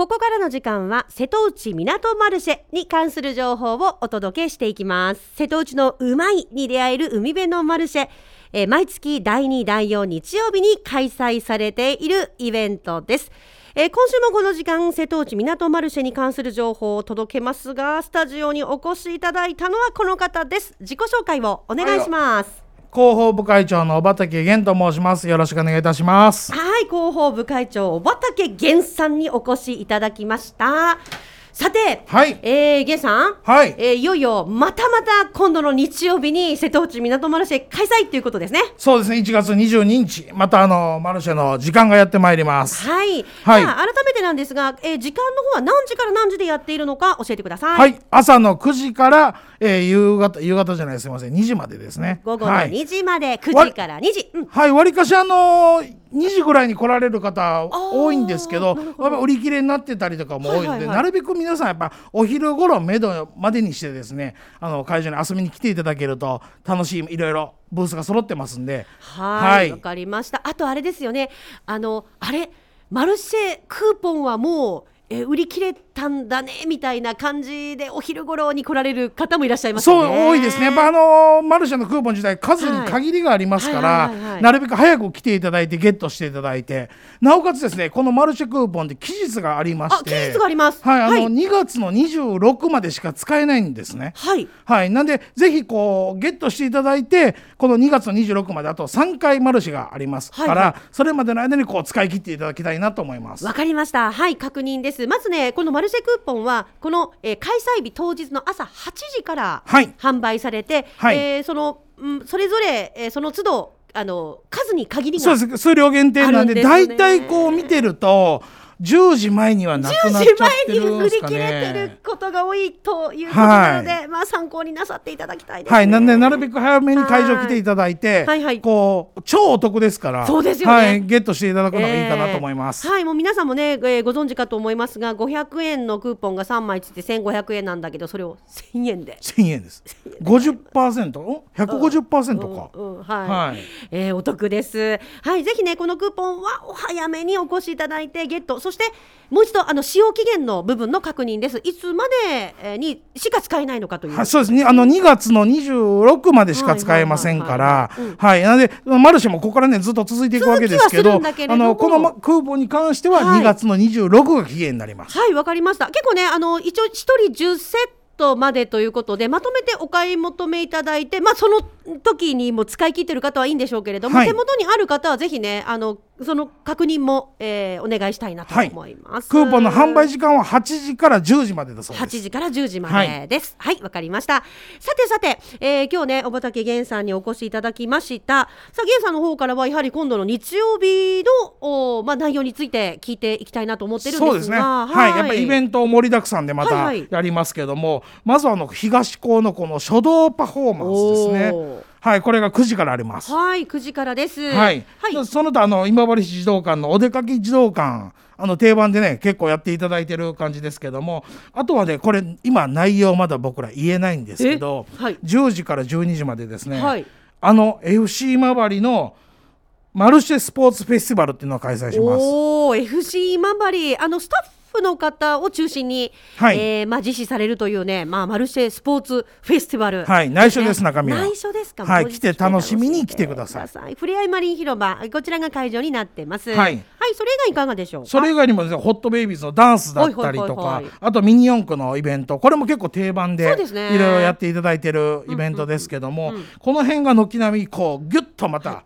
ここからの時間は瀬戸内港マルシェに関する情報をお届けしていきます。瀬戸内のうまいに出会える海辺のマルシェ。えー毎月第2第4日曜日に開催されているイベントです。えー今週もこの時間瀬戸内港マルシェに関する情報を届けますがスタジオにお越しいただいたのはこの方です。自己紹介をお願いします。広報部会長の小畑源と申します。よろしくお願いいたします。はい、広報部会長小畑源さんにお越しいただきました。さて、はい。えー、源さん、はい。えーいよいよまたまた今度の日曜日に瀬戸内港マルシェ開催ということですね。そうですね、1月22日、またあの、マルシェの時間がやってまいります。はい、はい。改めてなんですが、えー時間の方は何時から何時でやっているのか教えてください。はい、朝の9時から、えー夕方、夕方じゃない、すみません、2時までですね。午後のはい。2時まで、9時から2時。うん。はい、わりかしあのー2時ぐらいに来られる方多いんですけど、やっぱ売り切れになってたりとかも多いので、なるべく皆さんやっぱお昼頃めどまでにしてですね、あの会場に遊びに来ていただけると楽しいいろいろブースが揃ってますんで、はい、わ、はいかりました。あとあれですよね。あのあれマルシェクーポンはもう、えー売り切れたんだねみたいな感じでお昼頃に来られる方もいらっしゃいますそう。多いですね。やっぱあのーマルシェのクーポン自体数に限りがありますから、なるべく早く来ていただいてゲットしていただいて、なおかつですね、このマルシェクーポンって期日がありまあ、して、期日があります。はい、あの、はい。2月の26までしか使えないんですね。はいはい、なんでぜひこうゲットしていただいてこの2月の26まであと3回マルシェがありますから、はいはそれまでの間にこう使い切っていただきたいなと思います。わかりました。はい、確認です。まずね、このマルシェクーポンは、この、えー開催日当日の朝8時からはい。販売されて、はい。えーその、うん、それぞれ、えーその都度、あの、数に限りが。そうです。数量限定なんで大体こう見てると10時前にはなくな10っち時前ゃってに売りるんですか切れてるね。ことが多いということなので、まあ参考になさっていただきたいです、ね。はい、なんでなるべく早めに会場来ていただいて、はいはいこう超お得ですから、そうですよねはい、ゲットしていただくのがいいかなと思います。えーはい、もう皆さんもね、えーご存知かと思いますが、500円のクーポンが3枚ついて1500円なんだけど、それを1000円で。1000円です。50%? お ?150% か。うんうんはい、はいえーお得です。はい、ぜひね、このクーポンはお早めにお越しいただいてゲット、そしてもう一度あの使用期限の部分の確認です。いつまでえーにしか使えないのかという。はい、そうですね。あの2月の26までしか使えませんから、はい、なのでマルシェもここからねずっと続いていくわけですけど、けれどもあのこのまクーポンに関してははい2月の26が期限になります。はい、わかりました。結構ね、あの一応一人10セットまでということでまとめてお買い求めいただいて、まあその時にも使い切ってる方はいいんでしょうけれども、はい手元にある方はぜひね、あのその確認も、えーお願いしたいなと思います。クーポンの販売時間は8時から10時までだそうです。8時から10時までです。はい、わ、かりました。さてさて、えー今日ね、小畑源さんにお越しいただきました。さあ、源さんの方からは、やはり今度の日曜日の、おまあ、内容について聞いていきたいなと思ってるんですが。そうですね。はい、やっぱりイベンント盛りだくさんでまたはいはいやりますけども、まずはあの東高のこの書道パフォーマンスですね。はい、これが9時からあります。はい、9時からです。はい、はい。その他あの今治市児童館のお出かけ児童館あの定番でね結構やっていただいてる感じですけどもあとはねこれ今内容まだ僕ら言えないんですけど、え？はい10時から12時までですね、はいあの FC 今治のマルシェスポーツフェスティバルっていうのを開催します。おお、FC 今治、あのスタッフの方を中心に、はい。えーまあ実施されるというね、まあマルシェスポーツフェスティバル。はい。内緒です中身は。内緒ですか。はい。来て楽しみに来てください。ふれあい。マリン広場、こちらが会場になってます。はい。それ以外いかがでしょうか？それ以外にもですねホットベイビーズのダンスだったりとかはいはいはいはい。あとミニ四駆のイベント。これも結構定番でいろいろやっていただいてるイベントですけどもこの辺が軒並みこうギュッとまた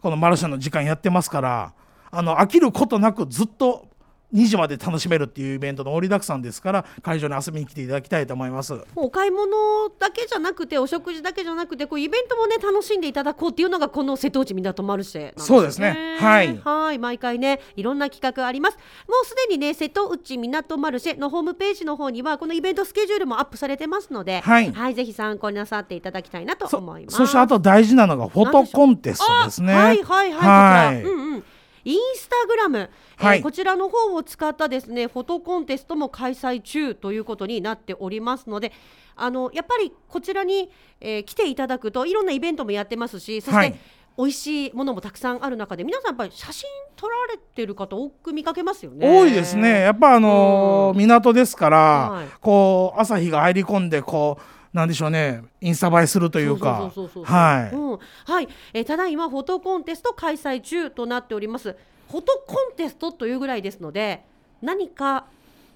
このマルシェの時間やってますからあの飽きることなくずっと2時まで楽しめるっていうイベントの盛りだくさんですから会場に遊びに来ていただきたいと思います。お買い物だけじゃなくてお食事だけじゃなくてこうイベントもね楽しんでいただこうっていうのがこの瀬戸内港マルシェなんですよそうですね。はい。はい毎回ねいろんな企画あります。もうすでにね瀬戸内港マルシェのホームページの方にはこのイベントスケジュールもアップされてますのではい。ぜひ参考になさっていただきたいなとそ思います。そしてあと大事なのがフォトコンテストですね。あはいはいはい、こちら、うんうん。インスタグラム、はい。えーこちらの方を使ったですねフォトコンテストも開催中ということになっておりますのであのやっぱりこちらに、えー来ていただくといろんなイベントもやってますしそして、はい。美味しいものもたくさんある中で皆さんやっぱり写真撮られてる方多く見かけますよね。多いですね。やっぱあのー港ですから、はい。こう朝日が入り込んでこうなんでしょうねインスタ映えするというか。はい、うん。はい、えーただいまフォトコンテスト開催中となっております。フォトコンテストというぐらいですので、何か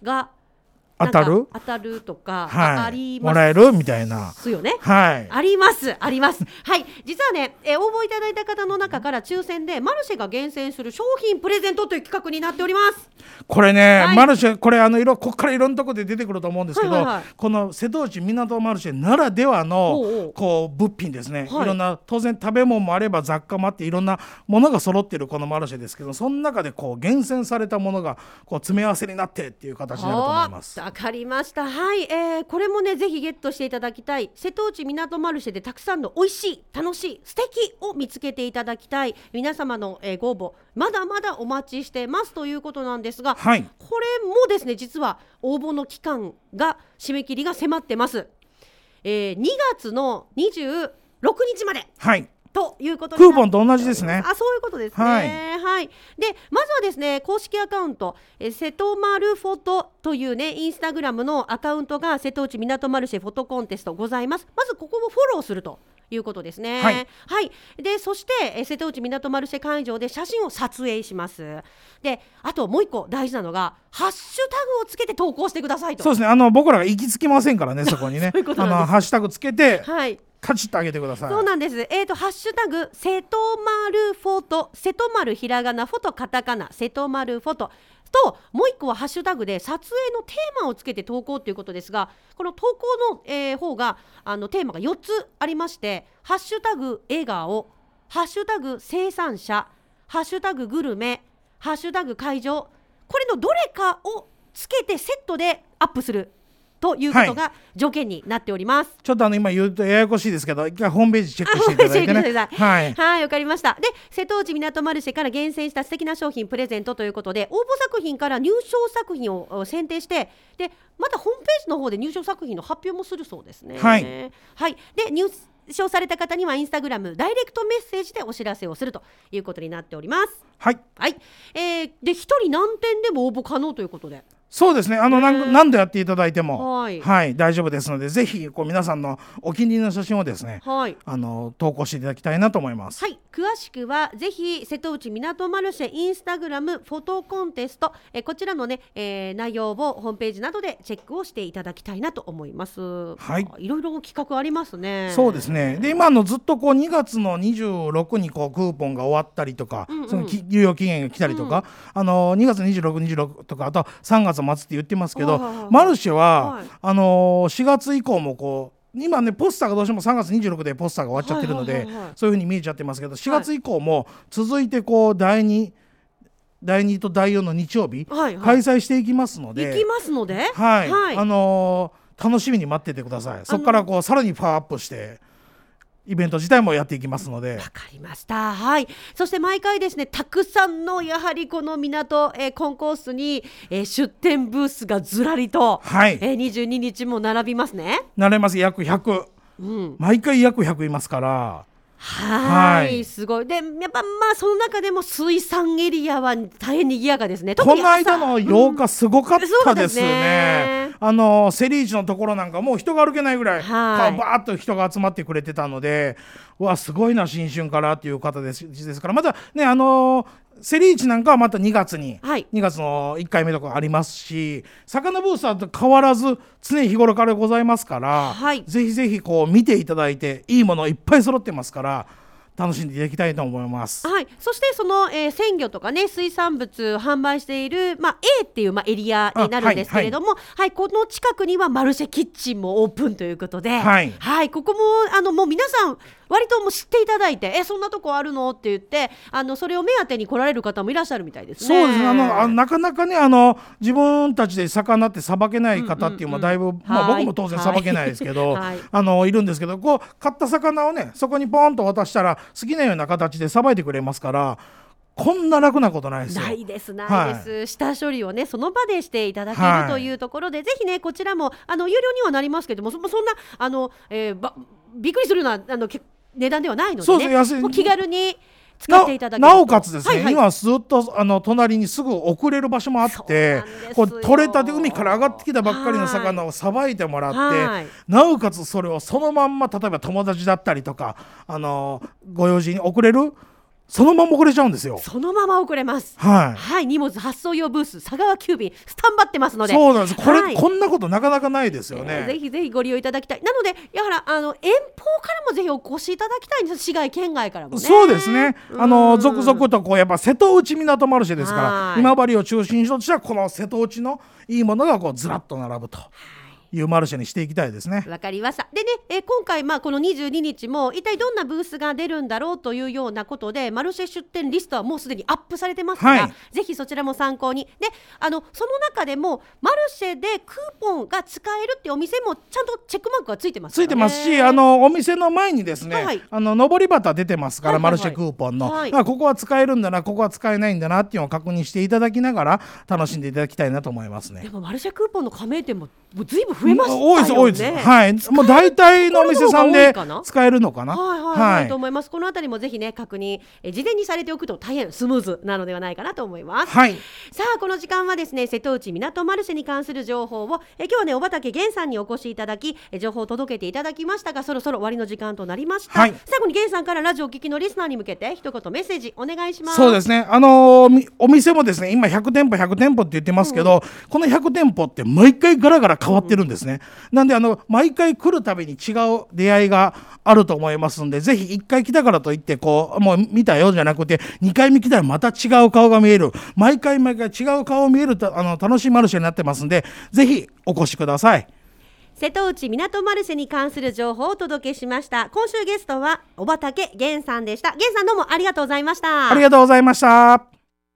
が当たる？当たるとか、はい。ります。もらえるみたいな。よね。はい。あります、あります。はい、実はね、えー応募いただいた方の中から抽選でマルシェが厳選する商品プレゼントという企画になっております。これね、はい。マルシェこれあの色ここからいろんなとこで出てくると思うんですけど、はいはいはい。この瀬戸内港マルシェならではのおうおう。こう物品ですね、はい。い、ろんな当然食べ物もあれば雑貨もあっていろんなものが揃っているこのマルシェですけどその中でこう厳選されたものがこう詰め合わせになってっていう形になると思います。わかりました。はい、えー、これもねぜひゲットしていただきたい。瀬戸内港マルシェでたくさんの美味しい、楽しい、素敵を見つけていただきたい。皆様の、えーご応募まだまだお待ちしてますということなんですが、はいこれもですね実は応募の期間が締め切りが迫ってます。えー、2月の26日まで。はいということクーポンと同じですね。あ、そういうことですね。ははいい。で、まずはですね、公式アカウント、え瀬戸丸フォトというね、インスタグラムのアカウントが瀬戸内港マルシェフォトコンテストございます。まずここをフォローすると。いうことですね。はいで、そして、え瀬戸内港マルシェ会場で写真を撮影します。で、あともう一個大事なのが、ハッシュタグをつけて投稿してくださいと。そうですねあの僕らが行き着きませんからねそこにねそういうあのハッシュタグつけてはい。カチッと上げてください。そうなんです。えっ、と、ハッシュタグ、瀬戸丸フォト、瀬戸丸ひらがな、フォトカタカナ、瀬戸丸フォト。と、もう一個はハッシュタグで撮影のテーマをつけて投稿ということですが、この投稿の、えー方が、あの、テーマが4つありまして、ハッシュタグ笑顔、ハッシュタグ生産者、ハッシュタググルメ、ハッシュタグ会場、これのどれかをつけてセットでアップするということが条件になっております。ちょっとあの今言うとややこしいですけど一回ホームページチェックしていただいてね。さはい。はい、わかりました。で、瀬戸内港マルシェから厳選した素敵な商品プレゼントということで、応募作品から入賞作品をお選定して、で、またホームページの方で入賞作品の発表もするそうですね。はい。はい。で、入賞された方にはインスタグラムダイレクトメッセージでお知らせをするということになっております。はい。はい。えー、で、一人何点でも応募可能ということで。そうですね。あの、ねなん何度やっていただいても、はい大丈夫ですので、ぜひこう皆さんのお気に入りの写真をですね、はい。あの投稿していただきたいなと思います。はい、詳しくはぜひ瀬戸内港マルシェインスタグラムフォトコンテスト、えーこちらのね、えー内容をホームページなどでチェックをしていただきたいなと思います。はいあいろいろ企画ありますね。そうですね。で、今あのずっとこう2月の26にこうクーポンが終わったりとか、うんうんそのき猶予期限が来たりとか、あの2月26、26とかあと3月末って言ってますけど、はいはいはい。マルシェは、はい。あの4月以降もこう今ねポスターがどうしても3月26でポスターが終わっちゃってるので、はいはいはいはいそういうふうに見えちゃってますけど4月以降も続いてこう第2第2と第4の日曜日、はいはい。開催していきますので行きますので、はい、はい。あのー楽しみに待っててください。そこからこうさらにパワーアップしてイベント自体もやっていきますのでわ、かりました。はい。そして毎回ですね、たくさんのやはりこの港、えーコンコースに、えー出店ブースがずらりと、はいえー、22日も並びますね。なれます約100、うん。毎回約100いますから、はいはいすごい。で、やっぱまあその中でも水産エリアは大変賑やかですね。特この間の8日すごかったですそうですね。ねあのセリーチのところなんかもう人が歩けないぐらい、はい。バーッと人が集まってくれてたので、うわすごいな新春からっていう方ですですから、またねあのセリーチなんかはまた2月に、はい。2月の1回目とかありますし、魚ブースターと変わらず常日頃からございますから、はい。ぜひぜひこう見ていただいていいものいっぱい揃ってますから楽しんでいただきたいと思います。はい、そしてその、えー鮮魚とかね水産物を販売している、まあ、A っていう、まあ、エリアになるんですけれども、はいこの近くにはマルシェキッチンもオープンということで、はいここもあのもう皆さん割ともう知っていただいてえそんなとこあるの？って言ってあのそれを目当てに来られる方もいらっしゃるみたいですね。そうですね。あのあなかなかねあの自分たちで魚ってさばけない方っていうのはだいぶ、まあ、はい。僕も当然さばけないですけど、はい。あのいるんですけどこう買った魚をねそこにポンと渡したら好きなような形でさばいてくれますからこんな楽なことないですよ。ないですないです、下処理をねその場でしていただけはい。るというところで、ぜひねこちらもあの有料にはなりますけどもそそんなあの、えーばびっくりするようなあのけ値段ではないのでそうねです安い。気軽に使っていただけななおかつですね、はいはい。今ずっとあの隣にすぐ送れる場所もあってこう取れたて海から上がってきたばっかりの魚をさばいてもらって、はい。なおかつそれをそのまんま例えば友達だったりとかあのご用事に送れるそのまま送れちゃうんですよ。そのまま送れます。はい。はい荷物発送用ブース佐川急便スタンバってますので。そうなんです。これ、はい。こんなことなかなかないですよね。えーぜひぜひご利用いただきたい。なのでやはりあの遠方からもぜひお越しいただきたいんです。市外県外からもね。そうですね。あのうん。続々とこうやっぱ瀬戸内港マルシェですからはい。今治を中心としたこの瀬戸内のいいものがこうずらっと並ぶというマルシェにしていきたいですね。わかりました。でね、えー今回まあこの22日も一体どんなブースが出るんだろうというようなことでマルシェ出店リストはもうすでにアップされてますから、はいぜひそちらも参考に。で、あのその中でもマルシェでクーポンが使えるってお店もちゃんとチェックマークがついてますね。いてますし、あのお店の前にですね、はいはいあの上り旗出てますから、はいはいはいマルシェクーポンの、はいまあここは使えるんだな、ここは使えないんだなっていうのを確認していただきながら楽しんでいただきたいなと思いますねで。もマルシェクーポンの加盟店ももうずいぶん増えましね。多いです多いです。はい、もう大体のお店さんで使えるのかな？はいはい、はい、と思います。このあたりもぜひね確認え事前にされておくと大変スムーズなのではないかなと思います。はい。さあこの時間はですね瀬戸内港マルシェに関する情報をえ今日はね小畑源さんにお越しいただきえ情報を届けていただきましたがそろそろ終わりの時間となりました、はい最後に源さんからラジオ聞きのリスナーに向けて一言メッセージお願いしますそうですね、あのーみお店もですね今100店舗100店舗って言ってますけど、この100店舗って毎回ガラガラ変わってるんですね、なんであの毎回来るたびに違う出会いがあると思いますんでぜひ1回来たからといってこうもう見たよじゃなくて2回目来たらまた違う顔が見える。毎回毎回違う顔が見えるとあの楽しいマルシェになってますんでぜひお越しください。瀬戸内港マルシェに関する情報をお届けしました。今週ゲストは小畑源さんでした。源さんどうもありがとうございました。ありがとうございました。